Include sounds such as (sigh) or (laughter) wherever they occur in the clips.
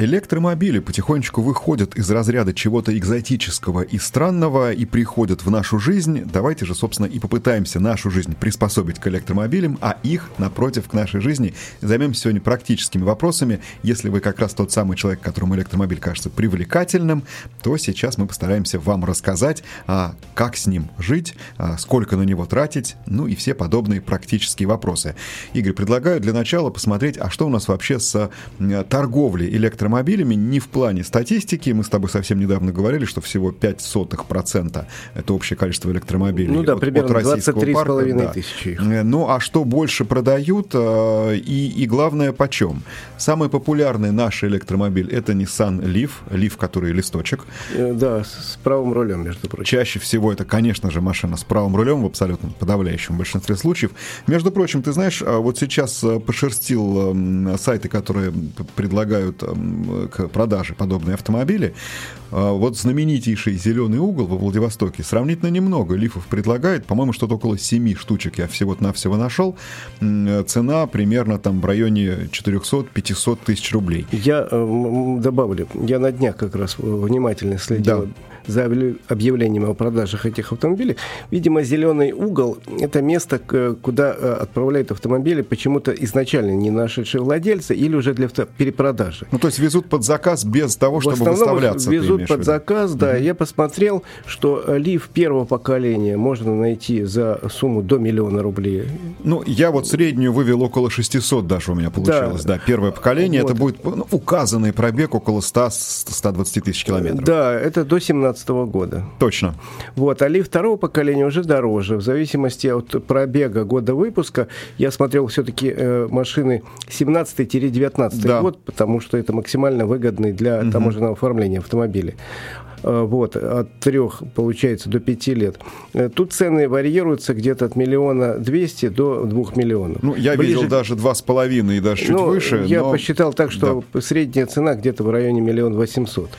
Электромобили потихонечку выходят из разряда чего-то экзотического и странного и приходят в нашу жизнь. Давайте же, собственно, и попытаемся нашу жизнь приспособить к электромобилям, а их, напротив, к нашей жизни. Займемся сегодня практическими вопросами. Если вы как раз тот самый человек, которому электромобиль кажется привлекательным, то сейчас мы постараемся вам рассказать, а, как с ним жить, а, сколько на него тратить, ну и все подобные практические вопросы. Игорь, предлагаю для начала посмотреть, а что у нас вообще с торговлей электромобилями электромобилями не в плане статистики. Мы с тобой совсем недавно говорили, что всего 0,05% это общее количество электромобилей. Ну да, от, примерно 23,5 да. тысячи. Э, ну а что больше продают э, и, и главное почем? Самый популярный наш электромобиль это Nissan Leaf, Leaf, который листочек. Э, да, с правым рулем, между прочим. Чаще всего это, конечно же, машина с правым рулем в абсолютно подавляющем большинстве случаев. Между прочим, ты знаешь, вот сейчас пошерстил эм, сайты, которые предлагают эм, к продаже подобные автомобили. А, вот знаменитейший «Зеленый угол» во Владивостоке сравнительно немного лифов предлагает. По-моему, что-то около 7 штучек я всего-навсего нашел. Цена примерно там в районе 400-500 тысяч рублей. Я э, добавлю, я на днях как раз внимательно следил да за объявлением о продажах этих автомобилей. Видимо, зеленый угол – это место, куда э, отправляют автомобили почему-то изначально не нашедшие владельцы или уже для перепродажи. Ну, то есть везут под заказ без того, чтобы выставляться. везут под заказ, да. Mm-hmm. Я посмотрел, что лиф первого поколения можно найти за сумму до миллиона рублей. Ну, я вот среднюю вывел около 600 даже у меня получилось. Да, да первое поколение, вот. это будет ну, указанный пробег около 100-120 тысяч километров. Да, это до 17 2017 года. Точно. Вот, а Ли второго поколения уже дороже. В зависимости от пробега года выпуска, я смотрел все-таки э, машины 17-19 да. год, потому что это максимально выгодный для угу. таможенного оформления автомобиля. Э, вот, от трех, получается, до пяти лет. Э, тут цены варьируются где-то от миллиона двести до двух миллионов. Ну, я Ближе... видел даже два с половиной и даже чуть ну, выше. Я но... посчитал так, что да. средняя цена где-то в районе миллиона восемьсот.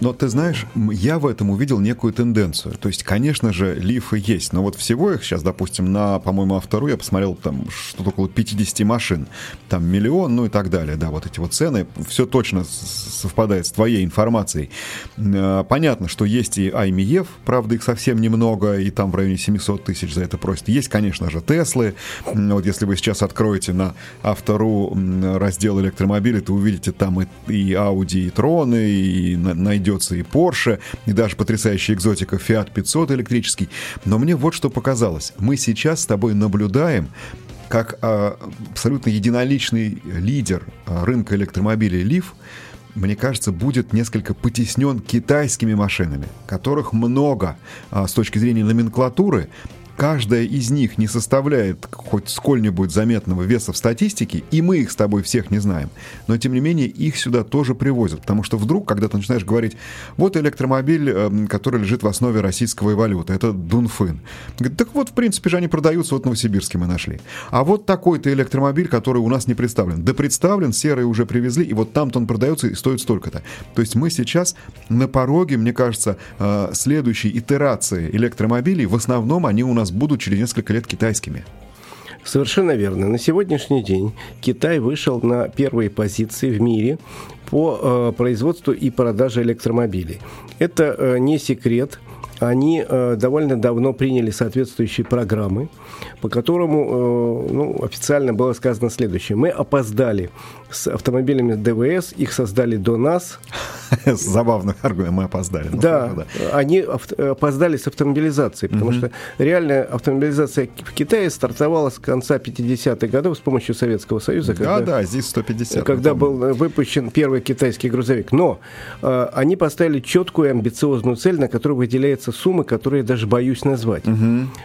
Но ты знаешь, я в этом увидел некую тенденцию. То есть, конечно же, лифы есть, но вот всего их сейчас, допустим, на, по-моему, автору я посмотрел там что-то около 50 машин, там миллион, ну и так далее, да, вот эти вот цены, все точно совпадает с твоей информацией э, Понятно, что есть и IMEF, правда, их совсем немного, и там в районе 700 тысяч за это просят. Есть, конечно же, Теслы. Вот если вы сейчас откроете на автору раздел электромобилей, то увидите там и, и Audi, и Троны, и найдется и Porsche, и даже потрясающая экзотика Fiat 500 электрический. Но мне вот что показалось. Мы сейчас с тобой наблюдаем как а, абсолютно единоличный лидер а, рынка электромобилей Leaf мне кажется, будет несколько потеснен китайскими машинами, которых много а, с точки зрения номенклатуры, каждая из них не составляет хоть сколь-нибудь заметного веса в статистике, и мы их с тобой всех не знаем, но тем не менее их сюда тоже привозят, потому что вдруг, когда ты начинаешь говорить, вот электромобиль, эм, который лежит в основе российского валюты, это Дунфын. Так вот, в принципе же они продаются, вот в Новосибирске мы нашли. А вот такой-то электромобиль, который у нас не представлен. Да представлен, серый уже привезли, и вот там-то он продается и стоит столько-то. То есть мы сейчас на пороге, мне кажется, э, следующей итерации электромобилей, в основном они у нас нас будут через несколько лет китайскими. Совершенно верно. На сегодняшний день Китай вышел на первые позиции в мире по э, производству и продаже электромобилей. Это э, не секрет. Они э, довольно давно приняли соответствующие программы, по которому э, ну, официально было сказано следующее. Мы опоздали с автомобилями ДВС, их создали до нас. (laughs) Забавно, мы опоздали. Ну, да, да, они опоздали с автомобилизацией, потому что реальная автомобилизация в Китае стартовала с конца 50-х годов с помощью Советского Союза. Да, да, здесь 150. Когда был выпущен первый китайский грузовик. Но э, они поставили четкую амбициозную цель, на которую выделяются суммы, которые я даже боюсь назвать.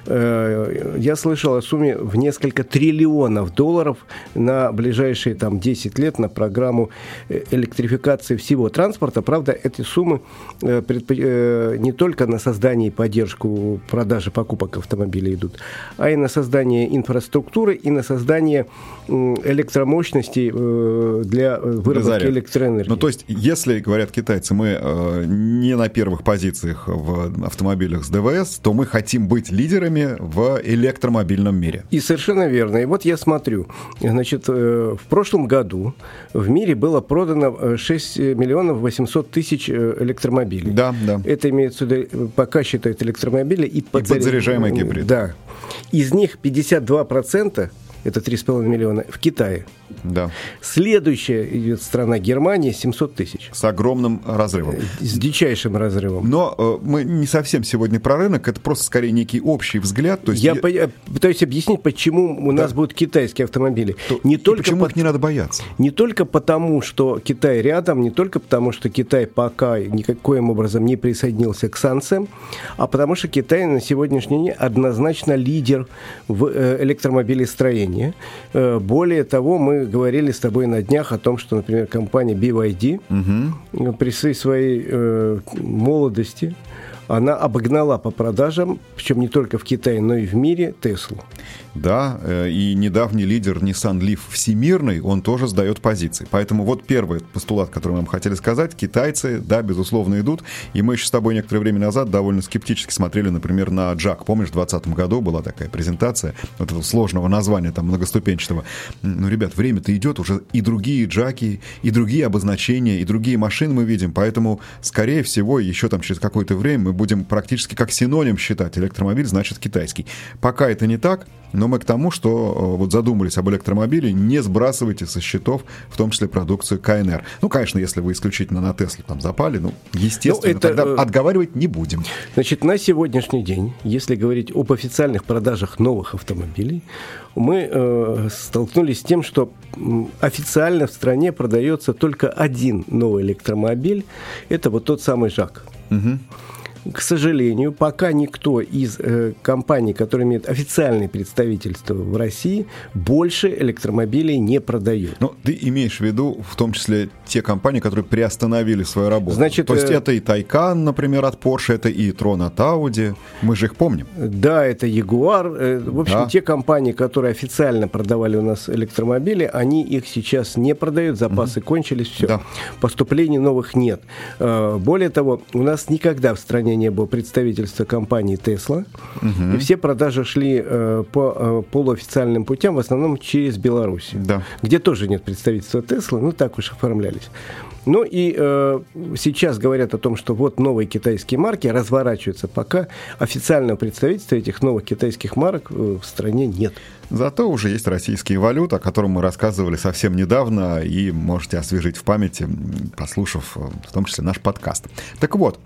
Э, я слышал о сумме в несколько триллионов долларов на ближайшие там 10 лет на программу э, электрификации всего транспорта. Правда, эти суммы не только на создание и поддержку продажи покупок автомобилей идут, а и на создание инфраструктуры и на создание электромощностей для выработки электроэнергии. Ну, то есть, если, говорят китайцы, мы не на первых позициях в автомобилях с ДВС, то мы хотим быть лидерами в электромобильном мире. И совершенно верно. И вот я смотрю, значит, э, в прошлом году в мире было продано 6 э, миллионов 800 тысяч э, электромобилей. Да, да. Это имеется в виду, пока считают электромобили и, и подзаряжаемый гибрид. Да. Из них 52% это 3,5 миллиона, в Китае. Да. Следующая идет страна Германия 700 тысяч. С огромным разрывом. С дичайшим разрывом. Но э, мы не совсем сегодня про рынок, это просто скорее некий общий взгляд. То есть я, я... пытаюсь объяснить, почему у да. нас будут китайские автомобили. То, не только почему по... их не надо бояться? Не только потому, что Китай рядом, не только потому, что Китай пока никаким образом не присоединился к санкциям, а потому что Китай на сегодняшний день однозначно лидер в э, электромобилестроении. Э, более того, мы говорили с тобой на днях о том, что, например, компания BYD угу. при всей своей э, молодости она обогнала по продажам, причем не только в Китае, но и в мире, Теслу. Да, э, и недавний лидер Nissan Leaf всемирный, он тоже сдает позиции. Поэтому вот первый постулат, который мы вам хотели сказать, китайцы, да, безусловно, идут. И мы еще с тобой некоторое время назад довольно скептически смотрели, например, на Джак. Помнишь, в 2020 году была такая презентация этого сложного названия, там, многоступенчатого. Ну, ребят, время-то идет, уже и другие Джаки, и другие обозначения, и другие машины мы видим. Поэтому, скорее всего, еще там через какое-то время мы будем практически как синоним считать. Электромобиль значит китайский. Пока это не так, но мы к тому, что э, вот задумались об электромобиле, не сбрасывайте со счетов, в том числе продукцию КНР. Ну, конечно, если вы исключительно на Теслу там запали, ну, естественно, ну, это, тогда э, отговаривать не будем. Значит, на сегодняшний день, если говорить об официальных продажах новых автомобилей, мы э, столкнулись с тем, что официально в стране продается только один новый электромобиль. Это вот тот самый ЖАК. Угу к сожалению, пока никто из э, компаний, которые имеют официальное представительство в России, больше электромобилей не продают. Ну, ты имеешь в виду в том числе те компании, которые приостановили свою работу. Значит, То есть э... это и Тайкан, например, от Porsche, это и Трон от Audi. Мы же их помним. Да, это Jaguar. Э, в общем, да. те компании, которые официально продавали у нас электромобили, они их сейчас не продают, запасы угу. кончились, все. Да. Поступлений новых нет. Э, более того, у нас никогда в стране не было представительства компании Tesla. Угу. И все продажи шли э, по э, полуофициальным путям, в основном через Беларусь. Да. Где тоже нет представительства Tesla, ну так уж оформлялись. Ну и э, сейчас говорят о том, что вот новые китайские марки разворачиваются, пока официального представительства этих новых китайских марок э, в стране нет. Зато уже есть российские валюты, о котором мы рассказывали совсем недавно, и можете освежить в памяти, послушав э, в том числе наш подкаст. Так вот,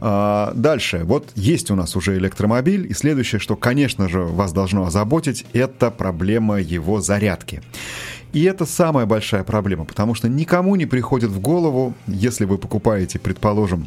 а, дальше. Вот есть у нас уже электромобиль, и следующее, что, конечно же, вас должно озаботить, это проблема его зарядки. И это самая большая проблема, потому что никому не приходит в голову, если вы покупаете, предположим,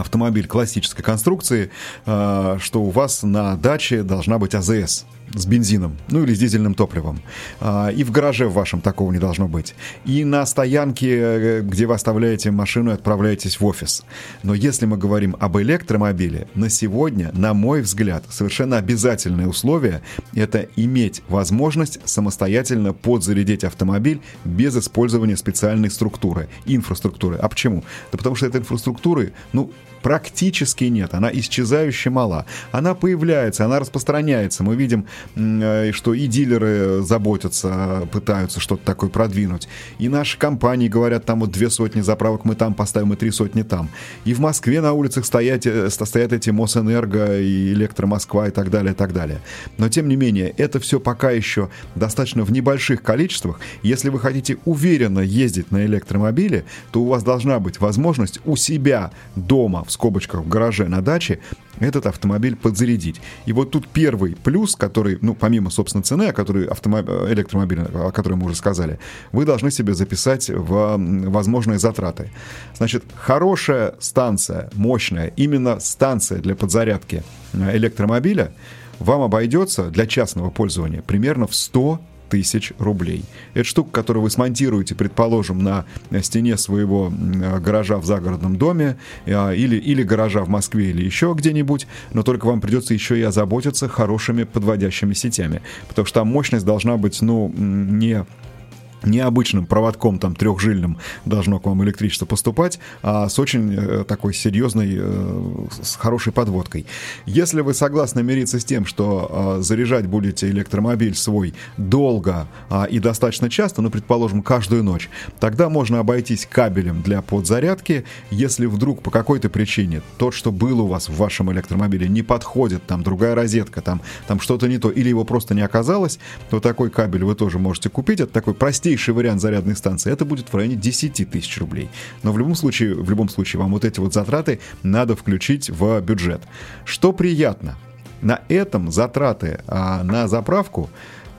автомобиль классической конструкции, а, что у вас на даче должна быть АЗС с бензином, ну или с дизельным топливом. А, и в гараже в вашем такого не должно быть. И на стоянке, э, где вы оставляете машину и отправляетесь в офис. Но если мы говорим об электромобиле, на сегодня, на мой взгляд, совершенно обязательное условие – это иметь возможность самостоятельно подзарядить автомобиль без использования специальной структуры, инфраструктуры. А почему? Да потому что этой инфраструктуры, ну, практически нет, она исчезающе мала. Она появляется, она распространяется. Мы видим, э, что и дилеры заботятся, пытаются что-то такое продвинуть. И наши компании говорят, там вот две сотни заправок мы там поставим, и три сотни там. И в Москве на улицах стоят, э, стоят эти Мосэнерго и Электромосква и так далее, и так далее. Но, тем не менее, это все пока еще достаточно в небольших количествах. Если вы хотите уверенно ездить на электромобиле, то у вас должна быть возможность у себя дома в скобочках в гараже на даче этот автомобиль подзарядить. И вот тут первый плюс, который, ну, помимо, собственно, цены, о которой автомобиль, электромобиль, о которой мы уже сказали, вы должны себе записать в возможные затраты. Значит, хорошая станция, мощная, именно станция для подзарядки электромобиля вам обойдется для частного пользования примерно в 100 тысяч рублей. Это штука, которую вы смонтируете, предположим, на стене своего гаража в загородном доме а, или, или гаража в Москве или еще где-нибудь, но только вам придется еще и озаботиться хорошими подводящими сетями, потому что там мощность должна быть, ну, не необычным проводком там трехжильным должно к вам электричество поступать, а с очень э, такой серьезной, э, с хорошей подводкой. Если вы согласны мириться с тем, что э, заряжать будете электромобиль свой долго э, и достаточно часто, ну, предположим, каждую ночь, тогда можно обойтись кабелем для подзарядки. Если вдруг по какой-то причине тот, что был у вас в вашем электромобиле, не подходит, там другая розетка, там, там что-то не то, или его просто не оказалось, то такой кабель вы тоже можете купить. Это такой простейший простейший вариант зарядной станции, это будет в районе 10 тысяч рублей. Но в любом случае, в любом случае, вам вот эти вот затраты надо включить в бюджет. Что приятно, на этом затраты а, на заправку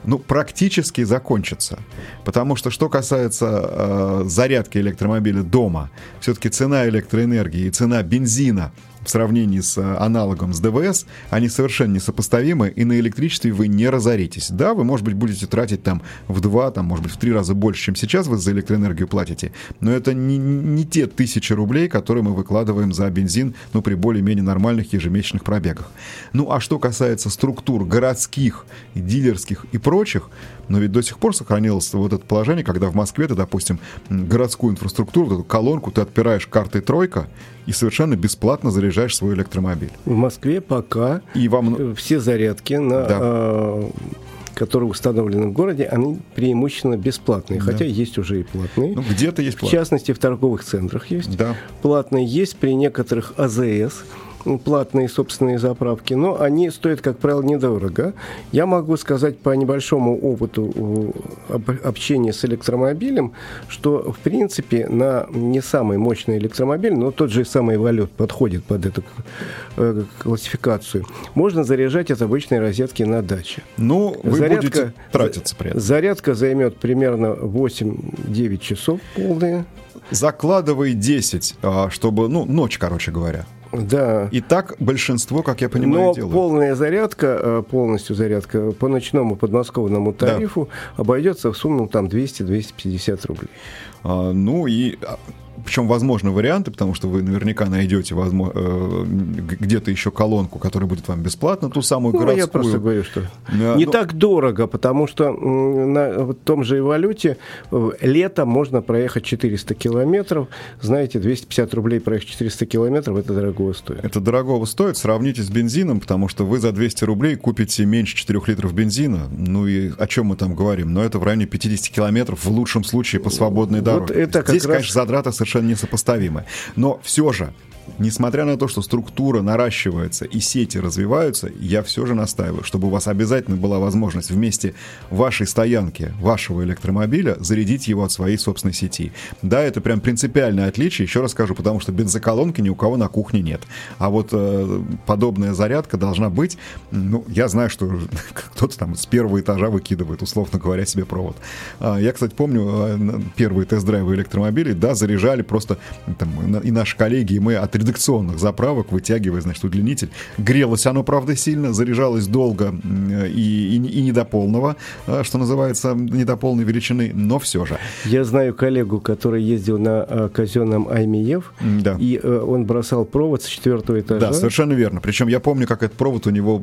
ну, практически закончатся. Потому что, что касается э, зарядки электромобиля дома, все-таки цена электроэнергии и цена бензина в сравнении с э, аналогом с ДВС, они совершенно несопоставимы, и на электричестве вы не разоритесь. Да, вы, может быть, будете тратить там в два, там, может быть, в три раза больше, чем сейчас вы за электроэнергию платите, но это не, не те тысячи рублей, которые мы выкладываем за бензин, ну, при более-менее нормальных ежемесячных пробегах. Ну, а что касается структур городских, дилерских и прочих, но ведь до сих пор сохранилось вот это положение, когда в Москве ты, допустим, городскую инфраструктуру, эту колонку ты отпираешь картой «тройка», и совершенно бесплатно заряжаешь свой электромобиль. В Москве пока и вам... Все зарядки на да. э, которые установлены в городе, они преимущественно бесплатные, да. хотя есть уже и платные. Ну, где-то есть платные. В частности, в торговых центрах есть. Да. Платные есть при некоторых АЗС, платные собственные заправки, но они стоят, как правило, недорого. Я могу сказать по небольшому опыту общения с электромобилем, что, в принципе, на не самый мощный электромобиль, но тот же самый валют подходит под эту э, классификацию, можно заряжать от обычной розетки на даче. Ну, вы зарядка, будете тратиться при этом. Зарядка займет примерно 8-9 часов полные. Закладывай 10, а, чтобы, ну, ночь, короче говоря. Да. И так большинство, как я понимаю, Но делают. полная зарядка, э, полностью зарядка по ночному подмосковному тарифу да. обойдется в сумму там 200-250 рублей. А, ну и а, причем возможны варианты, потому что вы наверняка найдете возможно, э, где-то еще колонку, которая будет вам бесплатно, ту самую ну, городскую. Я просто говорю, что а, не ну... так дорого, потому что на том же валюте э, летом можно проехать 400 километров. Знаете, 250 рублей проехать 400 километров, это дорого стоит. Это дорого стоит. Сравните с бензином, потому что вы за 200 рублей купите меньше 4 литров бензина. Ну и о чем мы там говорим? Но это в районе 50 километров в лучшем случае по свободной дороге. Вот это Здесь, раз... конечно, затрата совершенно совершенно несопоставимы. Но все же несмотря на то, что структура наращивается и сети развиваются, я все же настаиваю, чтобы у вас обязательно была возможность вместе вашей стоянки, вашего электромобиля зарядить его от своей собственной сети. Да, это прям принципиальное отличие, еще раз скажу, потому что бензоколонки ни у кого на кухне нет. А вот э, подобная зарядка должна быть, ну, я знаю, что (laughs) кто-то там с первого этажа выкидывает, условно говоря, себе провод. А, я, кстати, помню э, первые тест-драйвы электромобилей, да, заряжали просто там, и наши коллеги, и мы от редакционных заправок, вытягивая, значит, удлинитель. Грелось оно, правда, сильно, заряжалось долго и, и, и не до полного, а, что называется, не до полной величины, но все же. Я знаю коллегу, который ездил на а, казенном Аймиев, да. и э, он бросал провод с четвертого этажа. Да, совершенно верно. Причем я помню, как этот провод у него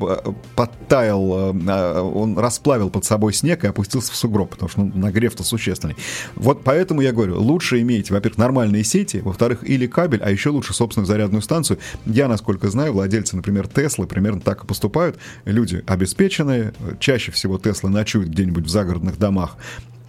подтаял, он расплавил под собой снег и опустился в сугроб, потому что ну, нагрев-то существенный. Вот поэтому я говорю, лучше иметь, во-первых, нормальные сети, во-вторых, или кабель, а еще лучше собственную собственную зарядную станцию. Я, насколько знаю, владельцы, например, Теслы примерно так и поступают. Люди обеспеченные, чаще всего Теслы ночуют где-нибудь в загородных домах,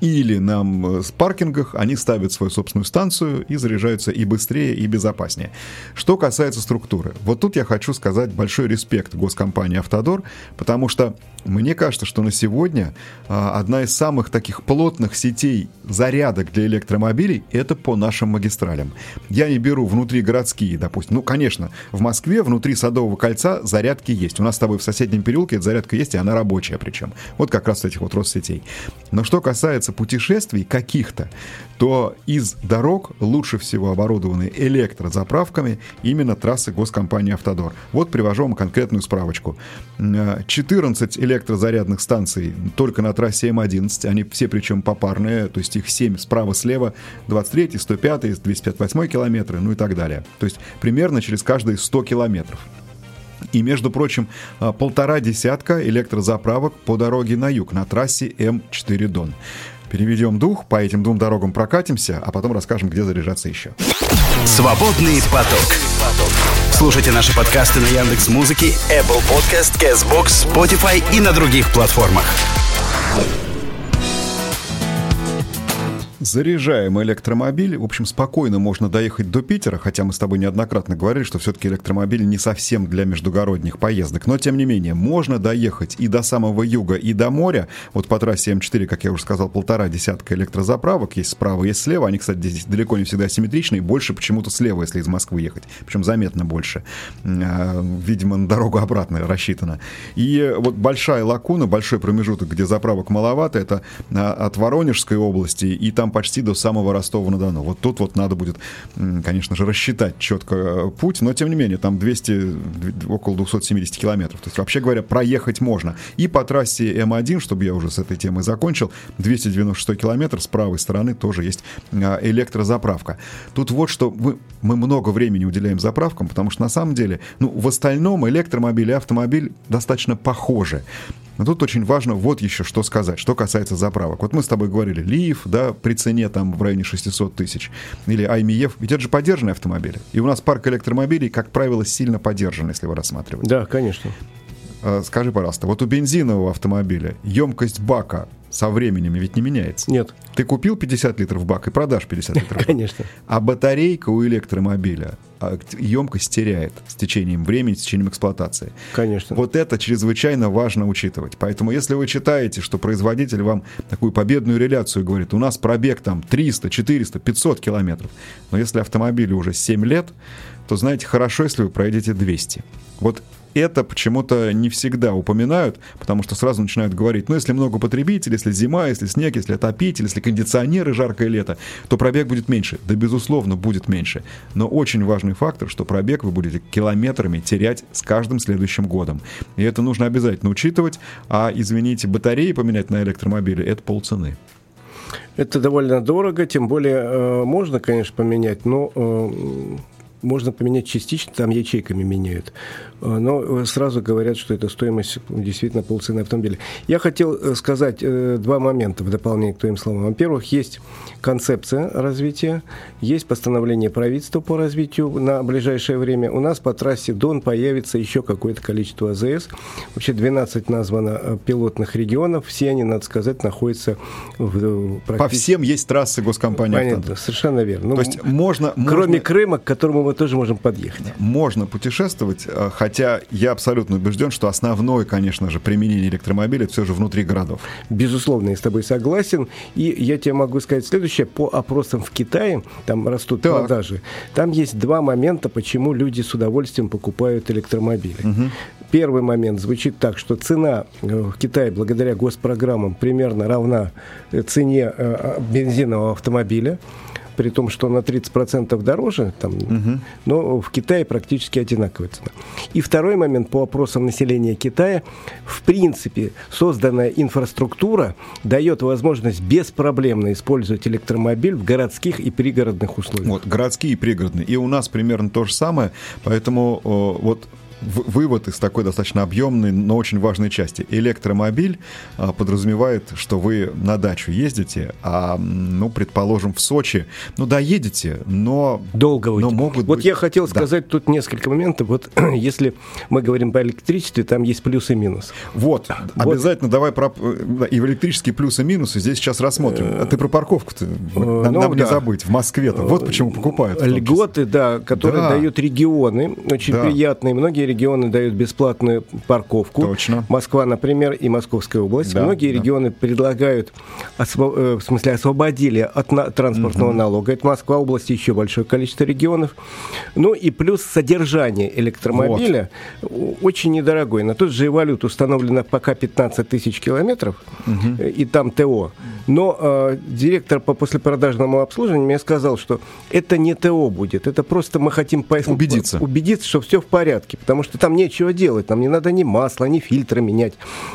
или на э, паркингах они ставят свою собственную станцию и заряжаются и быстрее, и безопаснее. Что касается структуры, вот тут я хочу сказать большой респект госкомпании «Автодор», потому что мне кажется, что на сегодня а, одна из самых таких плотных сетей зарядок для электромобилей — это по нашим магистралям. Я не беру внутри городские, допустим. Ну, конечно, в Москве внутри Садового кольца зарядки есть. У нас с тобой в соседнем переулке эта зарядка есть, и она рабочая причем. Вот как раз этих вот Россетей. Но что касается касается путешествий каких-то, то из дорог лучше всего оборудованы электрозаправками именно трассы госкомпании «Автодор». Вот привожу вам конкретную справочку. 14 электрозарядных станций только на трассе М11, они все причем попарные, то есть их 7 справа-слева, 23, 105, 258 километры, ну и так далее. То есть примерно через каждые 100 километров. И, между прочим, а, полтора десятка электрозаправок по дороге на юг, на трассе М4 Дон. Переведем дух, по этим двум дорогам прокатимся, а потом расскажем, где заряжаться еще. Свободный поток. Слушайте наши подкасты на Яндекс Музыке, Apple Podcast, Castbox, Spotify и на других платформах. Заряжаем электромобиль. В общем, спокойно можно доехать до Питера, хотя мы с тобой неоднократно говорили, что все-таки электромобиль не совсем для междугородних поездок. Но, тем не менее, можно доехать и до самого юга, и до моря. Вот по трассе М4, как я уже сказал, полтора десятка электрозаправок. Есть справа, есть слева. Они, кстати, здесь далеко не всегда симметричные. Больше почему-то слева, если из Москвы ехать. Причем заметно больше. А, видимо, на дорогу обратно рассчитано. И вот большая лакуна, большой промежуток, где заправок маловато, это а, от Воронежской области, и там почти до самого Ростова-на-Дону. Вот тут вот надо будет, конечно же, рассчитать четко э, путь, но тем не менее, там 200, около 270 километров. То есть, вообще говоря, проехать можно. И по трассе М1, чтобы я уже с этой темой закончил, 296 километр с правой стороны тоже есть а, электрозаправка. Тут вот что мы, мы много времени уделяем заправкам, потому что на самом деле, ну, в остальном электромобиль и автомобиль достаточно похожи. Но тут очень важно вот еще что сказать, что касается заправок. Вот мы с тобой говорили, Лиф, да, при цене там в районе 600 тысяч, или Аймиев, ведь это же поддержанные автомобили. И у нас парк электромобилей, как правило, сильно поддержан, если вы рассматриваете. Да, конечно. А, скажи, пожалуйста, вот у бензинового автомобиля емкость бака со временем ведь не меняется. Нет. Ты купил 50 литров бак и продашь 50 литров. Конечно. А батарейка у электромобиля а, емкость теряет с течением времени, с течением эксплуатации. Конечно. Вот это чрезвычайно важно учитывать. Поэтому если вы читаете, что производитель вам такую победную реляцию говорит, у нас пробег там 300, 400, 500 километров, но если автомобилю уже 7 лет, то знаете, хорошо, если вы проедете 200. Вот это почему-то не всегда упоминают, потому что сразу начинают говорить, ну, если много потребителей, если зима, если снег, если отопитель, если кондиционеры, жаркое лето, то пробег будет меньше. Да, безусловно, будет меньше. Но очень важный фактор, что пробег вы будете километрами терять с каждым следующим годом. И это нужно обязательно учитывать. А, извините, батареи поменять на электромобиле – это полцены. Это довольно дорого, тем более э, можно, конечно, поменять, но э, можно поменять частично, там ячейками меняют. А, но сразу говорят, что это стоимость действительно полцены автомобиля. Я хотел э, сказать э, два момента в дополнение к твоим словам. Во-первых, есть концепция развития, есть постановление правительства по развитию на ближайшее время. У нас по трассе Дон появится еще какое-то количество АЗС. Вообще 12 названо э, пилотных регионов. Все они, надо сказать, находятся в практически... По всем есть трассы госкомпании. Понятно, совершенно верно. То есть можно... Кроме можно... Крыма, к которому мы тоже можем подъехать. Можно путешествовать, хотя я абсолютно убежден, что основное, конечно же, применение электромобиля все же внутри городов. Безусловно, я с тобой согласен. И я тебе могу сказать следующее. По опросам в Китае, там растут так. продажи, там есть два момента, почему люди с удовольствием покупают электромобили. Угу. Первый момент звучит так, что цена э, в Китае благодаря госпрограммам примерно равна э, цене э, бензинового автомобиля при том, что на 30% дороже, там, угу. но в Китае практически одинаковая цена. И второй момент по опросам населения Китая, в принципе, созданная инфраструктура дает возможность беспроблемно использовать электромобиль в городских и пригородных условиях. Вот, городские и пригородные. И у нас примерно то же самое, поэтому вот вывод из такой достаточно объемной, но очень важной части. Электромобиль а, подразумевает, что вы на дачу ездите, а, ну, предположим, в Сочи, ну да, едете, но... Долго но могут Вот быть... я хотел сказать да. тут несколько моментов. Вот (clears throat) если мы говорим про электричестве, там есть плюсы и минусы. Вот, вот. обязательно давай про... И в электрические плюсы и минусы здесь сейчас рассмотрим. А ты про парковку-то э, нам, ну, нам да. не забыть, в Москве-то. Вот почему покупают. Льготы, да, которые да. дают регионы, очень да. приятные. Многие Многие регионы дают бесплатную парковку. Точно. Москва, например, и Московская область. Да, Многие да. регионы предлагают, осво- э, в смысле, освободили от на- транспортного налога. Это Москва, область, еще большое количество регионов. Ну и плюс содержание электромобиля о- очень недорогой. На тот же валют установлено пока 15 тысяч километров, э, и там ТО. Но э, директор по послепродажному обслуживанию мне сказал, что это не ТО будет, это просто мы хотим по- Убедиться. убедиться, что все в порядке, потому что там нечего делать, нам не надо ни масла, ни фильтры менять.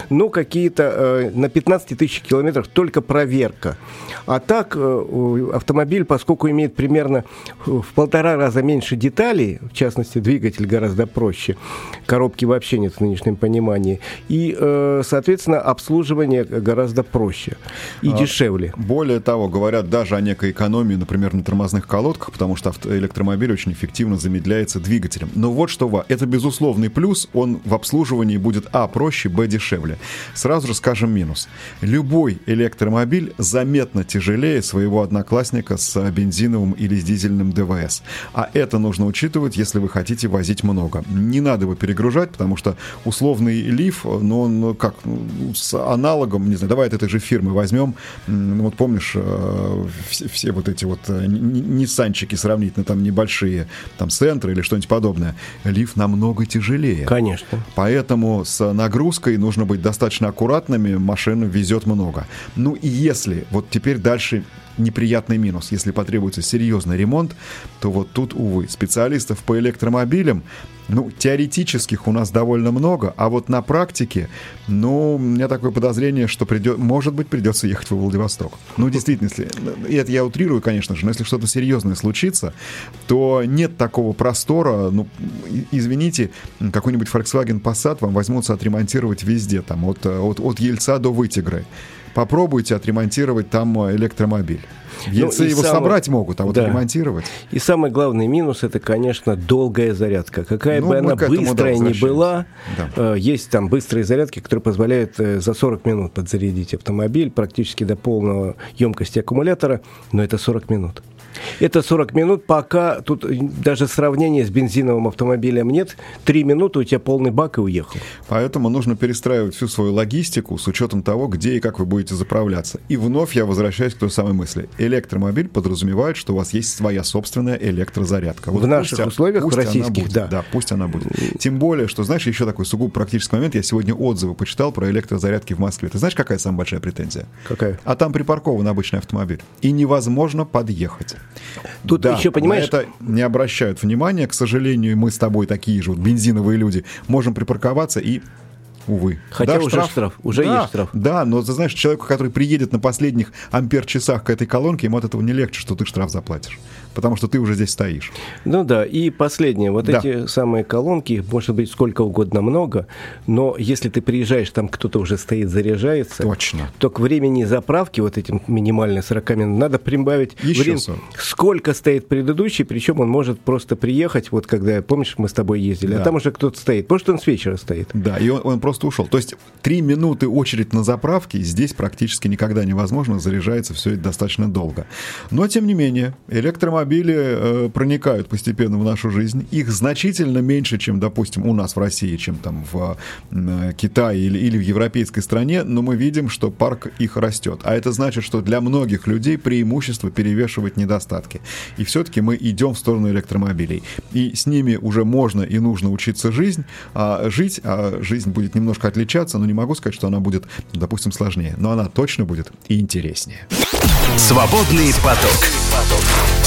Ну, какие-то э, на 15 тысяч километров только проверка. А так э, автомобиль, поскольку имеет примерно в полтора раза меньше деталей, в частности, двигатель гораздо проще, коробки вообще нет в нынешнем понимании, и, э, соответственно, обслуживание гораздо проще и А, дешевле. Более того, говорят даже о некой экономии, например, на тормозных колодках, потому что электромобиль очень эффективно замедляется двигателем. Но вот что, это безусловный плюс, он в обслуживании будет а проще, б дешевле. Сразу же скажем минус. Любой электромобиль заметно тяжелее своего одноклассника с бензиновым или с дизельным ДВС. А это нужно учитывать, если вы хотите возить много. Не надо его перегружать, потому что условный лиф, ну, он как, ну, с аналогом, не знаю, давай от этой же фирмы возьмем, ну, вот помнишь, э, все, все вот эти вот э, ниссанчики сравнительно там небольшие, там центры или что-нибудь подобное, лиф намного тяжелее. Конечно. Поэтому с нагрузкой нужно быть достаточно аккуратными, машина везет много. Ну и если, вот теперь дальше неприятный минус, если потребуется серьезный ремонт, то вот тут, увы, специалистов по электромобилям, ну, теоретических у нас довольно много, а вот на практике, ну, у меня такое подозрение, что придет, может быть, придется ехать во Владивосток. Ну, действительно, если, и это я утрирую, конечно же, но если что-то серьезное случится, то нет такого простора, ну, извините, какой-нибудь Volkswagen Passat вам возьмутся отремонтировать везде, там, от, э, от, от Ельца до Вытигры. Попробуйте отремонтировать там э, электромобиль. В Ельце Ну, его самое- собрать могут, а вот Да. ремонтировать. И самый главный минус это, конечно, долгая зарядка. Какая Ну, бы она этому, да, быстрая ни была, Да. э, есть там быстрые зарядки, которые позволяют э, за 40 минут подзарядить автомобиль практически до полного емкости аккумулятора, но это 40 минут. Это 40 минут, пока тут э, даже сравнения с бензиновым автомобилем нет. Три минуты у тебя полный бак и уехал. Поэтому нужно перестраивать всю свою логистику с учетом того, где и как вы будете заправляться. И вновь я возвращаюсь к той самой мысли. Электромобиль подразумевает, что у вас есть своя собственная электрозарядка. В наших пусть- условиях, пусть российских, будет. да. Да, пусть она будет. Тем более, что, знаешь, еще такой сугубо практический момент. Я сегодня отзывы почитал про электрозарядки в Москве. Ты знаешь, какая самая большая претензия? Какая? А там припаркован обычный автомобиль. И невозможно подъехать. Тут Да, еще, понимаешь, на это не обращают внимания. К сожалению, мы с тобой такие же вот бензиновые люди. Можем припарковаться и Увы. Хотя уже штраф, уже да, есть штраф. Да, но ты знаешь, человеку, который приедет на последних ампер-часах к этой колонке, ему от этого не легче, что ты штраф заплатишь. Потому что ты уже здесь стоишь. Ну да, и последнее. Вот Да. эти самые колонки, их может быть сколько угодно много, но если ты приезжаешь, там кто-то уже стоит, заряжается, Точно. то к времени заправки, вот этим минимально 40 минут, надо прибавить Еще время, 40. сколько стоит предыдущий, причем он может просто приехать, вот когда, помнишь, мы с тобой ездили, Да. а там уже кто-то стоит. Может, он с вечера стоит. Да, и он, он просто ушел. То есть три минуты очередь на заправке здесь практически никогда невозможно, заряжается все это достаточно долго. Но, тем не менее, электромобили э, проникают постепенно в нашу жизнь. Их значительно меньше, чем, допустим, у нас в России, чем там в э, Китае или, или в европейской стране, но мы видим, что парк их растет. А это значит, что для многих людей преимущество перевешивает недостатки. И все-таки мы идем в сторону электромобилей. И с ними уже можно и нужно учиться жизнь, а жить, а жизнь будет немножко отличаться, но не могу сказать, что она будет, допустим, сложнее. Но она точно будет и интереснее. Свободный поток.